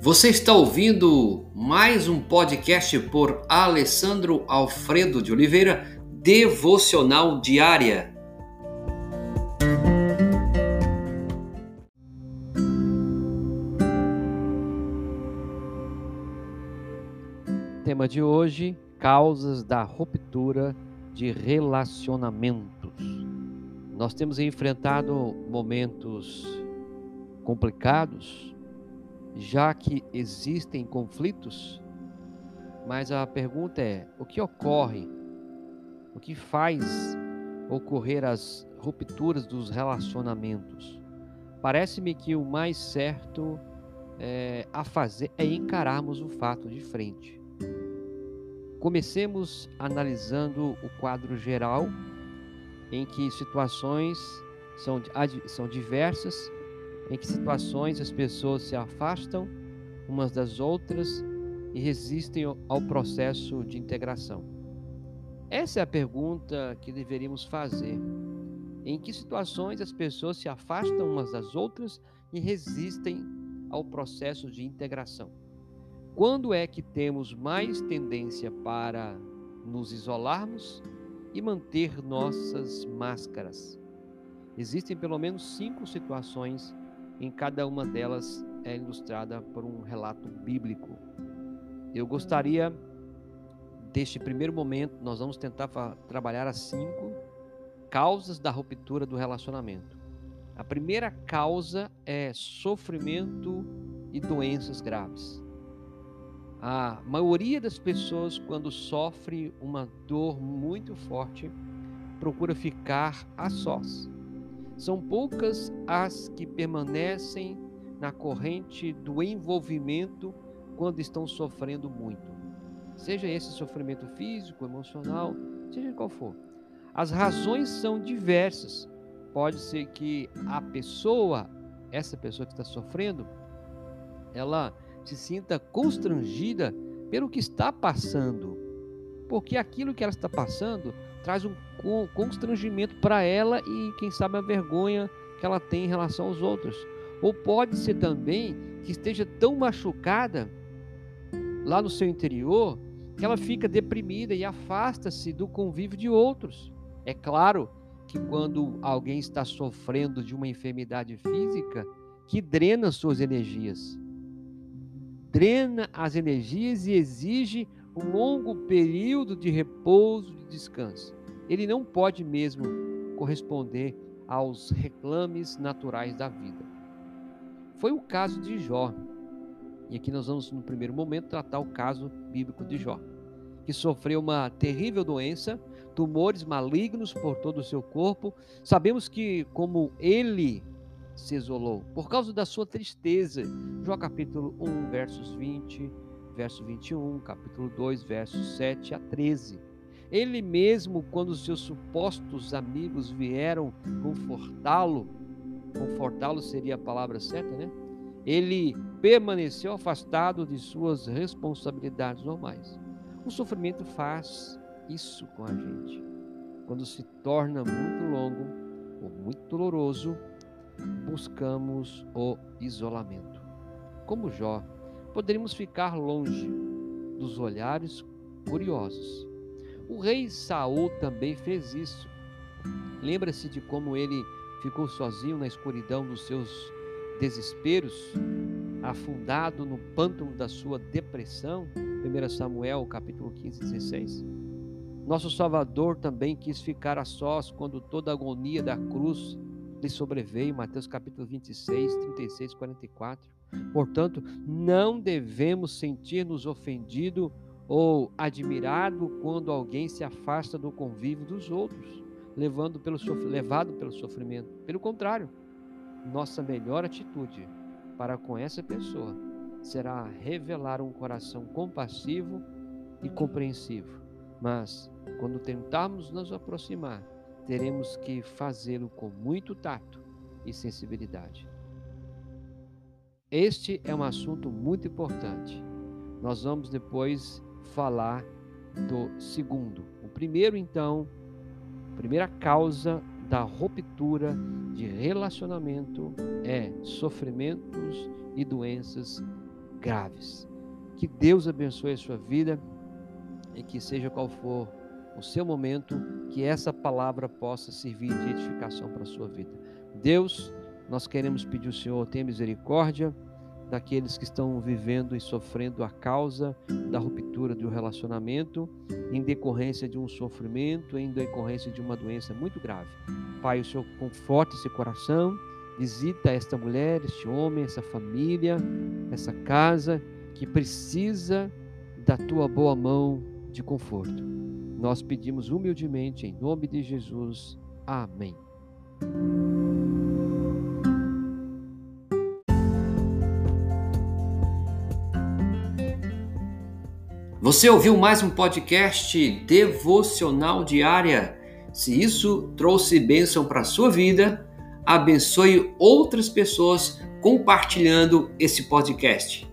Você está ouvindo mais um podcast por Alessandro Alfredo de Oliveira, Devocional Diária. Tema de hoje: causas da ruptura de relacionamentos. Nós temos enfrentado momentos complicados já que existem conflitos, mas a pergunta é: o que ocorre? O que faz ocorrer as rupturas dos relacionamentos? Parece-me que o mais certo é, a fazer é encararmos o fato de frente. Comecemos analisando o quadro geral, em que situações são, são diversas em que situações as pessoas se afastam umas das outras e resistem ao processo de integração? Essa é a pergunta que deveríamos fazer. Em que situações as pessoas se afastam umas das outras e resistem ao processo de integração? Quando é que temos mais tendência para nos isolarmos e manter nossas máscaras? Existem pelo menos cinco situações em cada uma delas é ilustrada por um relato bíblico. Eu gostaria, deste primeiro momento, nós vamos tentar trabalhar as cinco causas da ruptura do relacionamento. A primeira causa é sofrimento e doenças graves. A maioria das pessoas, quando sofre uma dor muito forte, procura ficar a sós são poucas as que permanecem na corrente do envolvimento quando estão sofrendo muito. Seja esse sofrimento físico, emocional, seja qual for. As razões são diversas. Pode ser que a pessoa, essa pessoa que está sofrendo, ela se sinta constrangida pelo que está passando. Porque aquilo que ela está passando traz um constrangimento para ela e, quem sabe, a vergonha que ela tem em relação aos outros. Ou pode ser também que esteja tão machucada lá no seu interior que ela fica deprimida e afasta-se do convívio de outros. É claro que quando alguém está sofrendo de uma enfermidade física, que drena suas energias, drena as energias e exige um longo período de repouso, de descanso ele não pode mesmo corresponder aos reclames naturais da vida. Foi o caso de Jó. E aqui nós vamos, no primeiro momento, tratar o caso bíblico de Jó, que sofreu uma terrível doença, tumores malignos por todo o seu corpo. Sabemos que, como ele se isolou, por causa da sua tristeza. Jó capítulo 1, versos 20, verso 21, capítulo 2, versos 7 a 13. Ele mesmo, quando seus supostos amigos vieram confortá-lo, confortá-lo seria a palavra certa, né? Ele permaneceu afastado de suas responsabilidades normais. O sofrimento faz isso com a gente. Quando se torna muito longo ou muito doloroso, buscamos o isolamento. Como Jó, poderíamos ficar longe dos olhares curiosos o rei Saul também fez isso. Lembra-se de como ele ficou sozinho na escuridão dos seus desesperos, afundado no pântano da sua depressão? 1 Samuel, capítulo 15, 16. Nosso Salvador também quis ficar a sós quando toda a agonia da cruz lhe sobreveio, Mateus capítulo 26, 36, 44. Portanto, não devemos sentir-nos ofendidos ou admirado quando alguém se afasta do convívio dos outros, levando pelo levado pelo sofrimento. Pelo contrário, nossa melhor atitude para com essa pessoa será revelar um coração compassivo e compreensivo. Mas, quando tentarmos nos aproximar, teremos que fazê-lo com muito tato e sensibilidade. Este é um assunto muito importante. Nós vamos depois falar do segundo. O primeiro, então, primeira causa da ruptura de relacionamento é sofrimentos e doenças graves. Que Deus abençoe a sua vida e que seja qual for o seu momento, que essa palavra possa servir de edificação para a sua vida. Deus, nós queremos pedir ao Senhor, tenha misericórdia daqueles que estão vivendo e sofrendo a causa da ruptura do relacionamento, em decorrência de um sofrimento, em decorrência de uma doença muito grave. Pai, o Senhor conforta esse coração, visita esta mulher, este homem, essa família, essa casa que precisa da tua boa mão de conforto. Nós pedimos humildemente em nome de Jesus. Amém. Você ouviu mais um podcast devocional diária? Se isso trouxe bênção para a sua vida, abençoe outras pessoas compartilhando esse podcast.